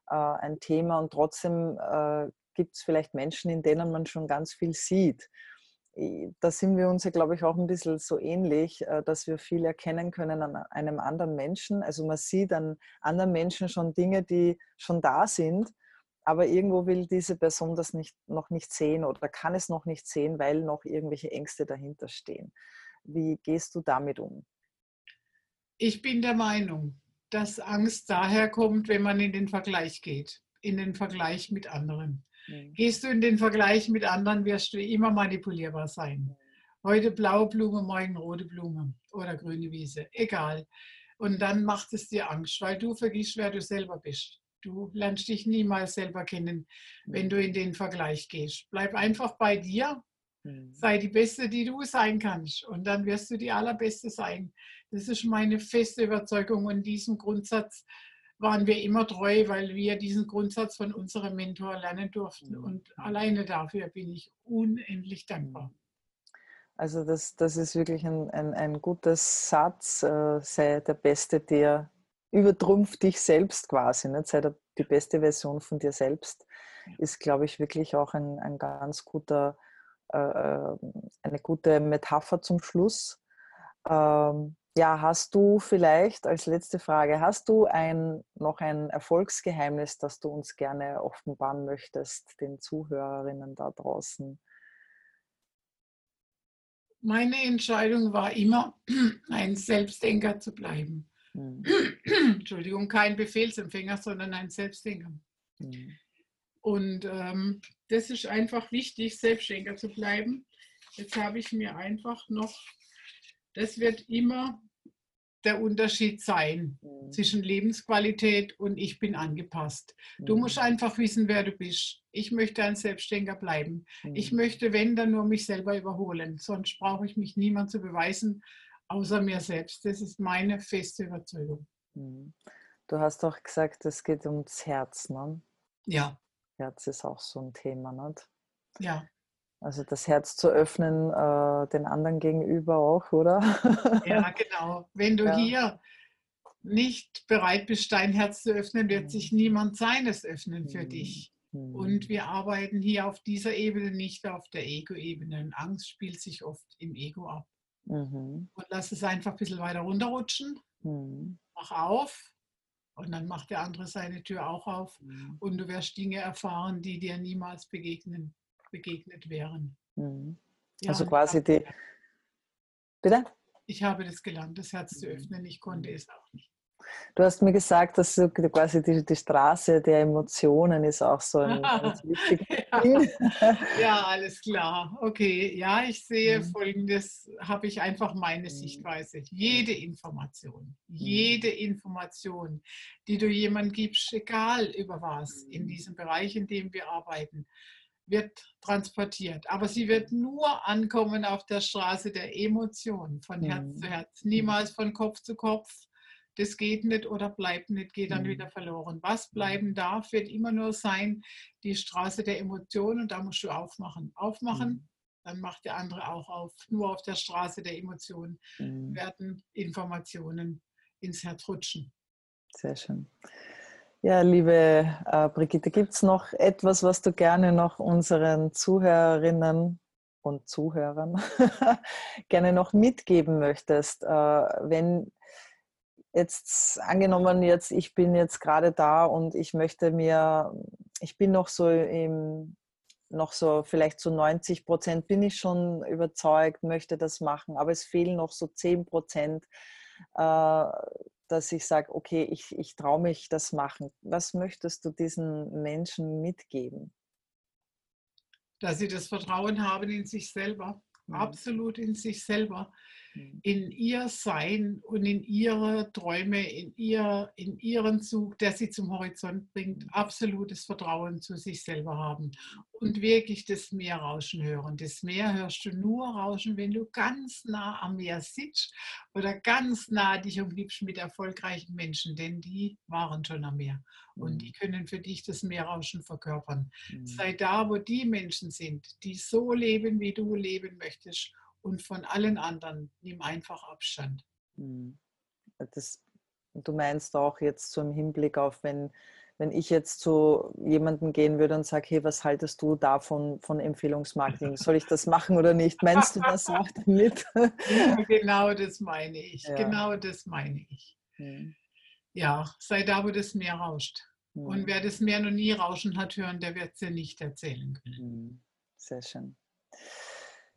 äh, ein Thema und trotzdem äh, gibt es vielleicht Menschen, in denen man schon ganz viel sieht. Da sind wir uns ja, glaube ich, auch ein bisschen so ähnlich, äh, dass wir viel erkennen können an einem anderen Menschen. Also man sieht an anderen Menschen schon Dinge, die schon da sind, aber irgendwo will diese Person das nicht, noch nicht sehen oder kann es noch nicht sehen, weil noch irgendwelche Ängste dahinter stehen. Wie gehst du damit um? Ich bin der Meinung, dass Angst daher kommt, wenn man in den Vergleich geht, in den Vergleich mit anderen. Mhm. Gehst du in den Vergleich mit anderen, wirst du immer manipulierbar sein. Heute blaue Blume, morgen rote Blume oder grüne Wiese, egal. Und dann macht es dir Angst, weil du vergisst, wer du selber bist. Du lernst dich niemals selber kennen, wenn du in den Vergleich gehst. Bleib einfach bei dir, mhm. sei die Beste, die du sein kannst. Und dann wirst du die Allerbeste sein. Das ist meine feste Überzeugung und diesen Grundsatz waren wir immer treu, weil wir diesen Grundsatz von unserem Mentor lernen durften. Mhm. Und alleine dafür bin ich unendlich dankbar. Mhm. Also das, das ist wirklich ein, ein, ein gutes Satz, äh, sei der Beste, der übertrumpft dich selbst quasi, nicht? sei der, die beste Version von dir selbst, ist, glaube ich, wirklich auch ein, ein ganz guter, äh, äh eine gute Metapher zum Schluss. Ähm, ja, hast du vielleicht als letzte Frage, hast du ein, noch ein Erfolgsgeheimnis, das du uns gerne offenbaren möchtest, den Zuhörerinnen da draußen? Meine Entscheidung war immer, ein Selbstdenker zu bleiben. Mhm. Entschuldigung, kein Befehlsempfänger, sondern ein Selbstdenker. Mhm. Und ähm, das ist einfach wichtig, Selbstdenker zu bleiben. Jetzt habe ich mir einfach noch das wird immer der Unterschied sein mhm. zwischen Lebensqualität und ich bin angepasst. Mhm. Du musst einfach wissen, wer du bist. Ich möchte ein Selbstständiger bleiben. Mhm. Ich möchte, wenn, dann nur mich selber überholen. Sonst brauche ich mich niemand zu beweisen, außer mir selbst. Das ist meine feste Überzeugung. Mhm. Du hast doch gesagt, es geht ums Herz, ne? Ja. Herz ist auch so ein Thema, nicht? Ja. Also das Herz zu öffnen, äh, den anderen gegenüber auch, oder? Ja, genau. Wenn du ja. hier nicht bereit bist, dein Herz zu öffnen, wird sich mhm. niemand seines öffnen für mhm. dich. Und mhm. wir arbeiten hier auf dieser Ebene, nicht auf der Ego-Ebene. Und Angst spielt sich oft im Ego ab. Mhm. Und lass es einfach ein bisschen weiter runterrutschen. Mhm. Mach auf. Und dann macht der andere seine Tür auch auf. Mhm. Und du wirst Dinge erfahren, die dir niemals begegnen, begegnet wären. Mhm. Ja, also quasi die. Bitte? Ich habe das gelernt, das Herz zu öffnen. Ich konnte es auch nicht. Du hast mir gesagt, dass so quasi die, die Straße der Emotionen ist auch so ein ganz wichtiges ja. Ja, alles klar. Okay, ja, ich sehe mhm. folgendes, habe ich einfach meine mhm. Sichtweise. Jede Information, mhm. jede Information, die du jemandem gibst, egal über was, in diesem Bereich, in dem wir arbeiten, wird transportiert. Aber sie wird nur ankommen auf der Straße der Emotionen, von Herz zu Herz, niemals von Kopf zu Kopf das geht nicht oder bleibt nicht, geht dann mhm. wieder verloren. Was bleiben darf, wird immer nur sein, die Straße der Emotionen und da musst du aufmachen. Aufmachen, mhm. dann macht der andere auch auf. Nur auf der Straße der Emotionen mhm. werden Informationen ins Herz rutschen. Sehr schön. Ja, liebe äh, Brigitte, gibt es noch etwas, was du gerne noch unseren Zuhörerinnen und Zuhörern gerne noch mitgeben möchtest, äh, wenn jetzt angenommen jetzt, ich bin jetzt gerade da und ich möchte mir, ich bin noch so im, noch so vielleicht zu so 90 Prozent bin ich schon überzeugt, möchte das machen, aber es fehlen noch so 10 Prozent, äh, dass ich sage, okay, ich, ich traue mich das machen. Was möchtest du diesen Menschen mitgeben? Dass sie das Vertrauen haben in sich selber, mhm. absolut in sich selber. In ihr Sein und in ihre Träume, in, ihr, in ihren Zug, der sie zum Horizont bringt, mhm. absolutes Vertrauen zu sich selber haben und wirklich das Meer rauschen hören. Das Meer hörst du nur rauschen, wenn du ganz nah am Meer sitzt oder ganz nah dich umgibst mit erfolgreichen Menschen, denn die waren schon am Meer und die mhm. können für dich das Meerrauschen verkörpern. Sei da, wo die Menschen sind, die so leben, wie du leben möchtest und von allen anderen nimm einfach Abstand. Hm. Das, du meinst auch jetzt so im Hinblick auf, wenn, wenn ich jetzt zu jemandem gehen würde und sage, hey, was haltest du davon von Empfehlungsmarketing? Soll ich das machen oder nicht? Meinst du das auch damit? Genau das meine ich. Ja. Genau das meine ich. Hm. Ja, sei da, wo das Meer rauscht. Hm. Und wer das Meer noch nie rauschen hat hören, der wird es dir nicht erzählen können. Hm. Sehr schön.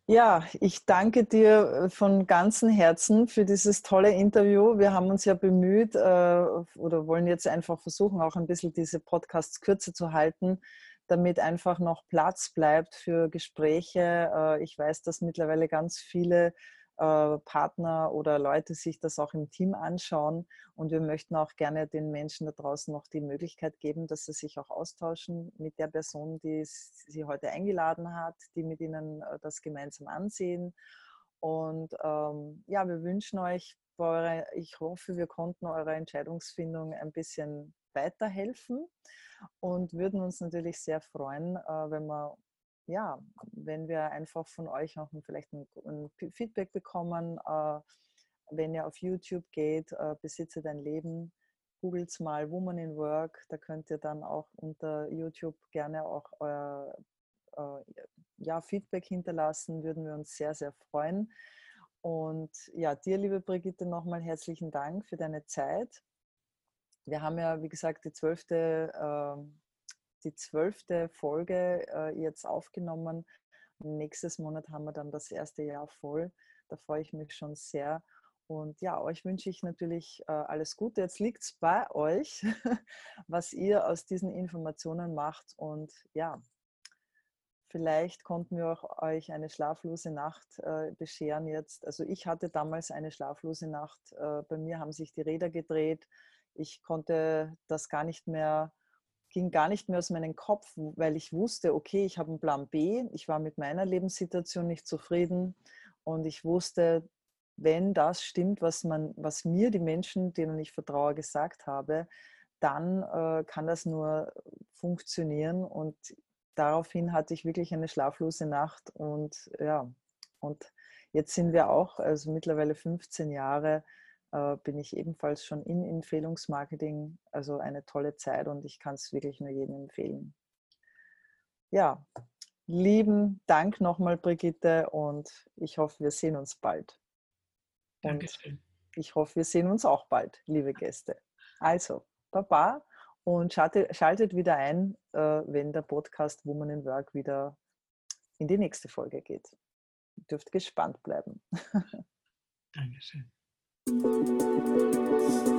Ja, ich danke dir äh, von ganzem Herzen für dieses tolle Interview. Wir haben uns ja bemüht äh, oder wollen jetzt einfach versuchen, auch ein bisschen diese Podcasts kürzer zu halten, damit einfach noch Platz bleibt für Gespräche. Äh, ich weiß, dass mittlerweile ganz viele Partner oder Leute sich das auch im Team anschauen. Und wir möchten auch gerne den Menschen da draußen noch die Möglichkeit geben, dass sie sich auch austauschen mit der Person, die sie heute eingeladen hat, die mit ihnen äh, das gemeinsam ansehen. Und ähm, ja, wir wünschen euch, eure, ich hoffe, wir konnten eurer Entscheidungsfindung ein bisschen weiterhelfen und würden uns natürlich sehr freuen, äh, wenn wir ja, wenn wir einfach von euch noch vielleicht ein, ein Feedback bekommen, äh, wenn ihr auf YouTube geht, äh, besitze dein Leben, googelt mal Woman in Work, da könnt ihr dann auch unter YouTube gerne auch euer äh, ja, Feedback hinterlassen, würden wir uns sehr, sehr freuen. Und ja, dir, liebe Brigitte, nochmal herzlichen Dank für deine Zeit. Wir haben ja, wie gesagt, die zwölfte ähm, die zwölfte Folge äh, jetzt aufgenommen. Nächstes Monat haben wir dann das erste Jahr voll. Da freue ich mich schon sehr. Und ja, euch wünsche ich natürlich äh, alles Gute. Jetzt liegt es bei euch, was ihr aus diesen Informationen macht. Und ja, vielleicht konnten wir auch euch eine schlaflose Nacht äh, bescheren jetzt. Also ich hatte damals eine schlaflose Nacht. Äh, bei mir haben sich die Räder gedreht. Ich konnte das gar nicht mehr ging gar nicht mehr aus meinem Kopf, weil ich wusste, okay, ich habe einen Plan B. Ich war mit meiner Lebenssituation nicht zufrieden und ich wusste, wenn das stimmt, was, man, was mir die Menschen, denen ich vertraue, gesagt habe, dann äh, kann das nur funktionieren. Und daraufhin hatte ich wirklich eine schlaflose Nacht. Und ja, und jetzt sind wir auch, also mittlerweile 15 Jahre, äh, bin ich ebenfalls schon in Empfehlungsmarketing. Also eine tolle Zeit und ich kann es wirklich nur jedem empfehlen. Ja, lieben Dank nochmal, Brigitte, und ich hoffe, wir sehen uns bald. Und Dankeschön. ich hoffe, wir sehen uns auch bald, liebe Gäste. Also, Baba und schaltet, wieder ein, äh, wenn der Podcast Woman in Work wieder in die nächste Folge geht. Ihr dürft gespannt bleiben. Dankeschön. Música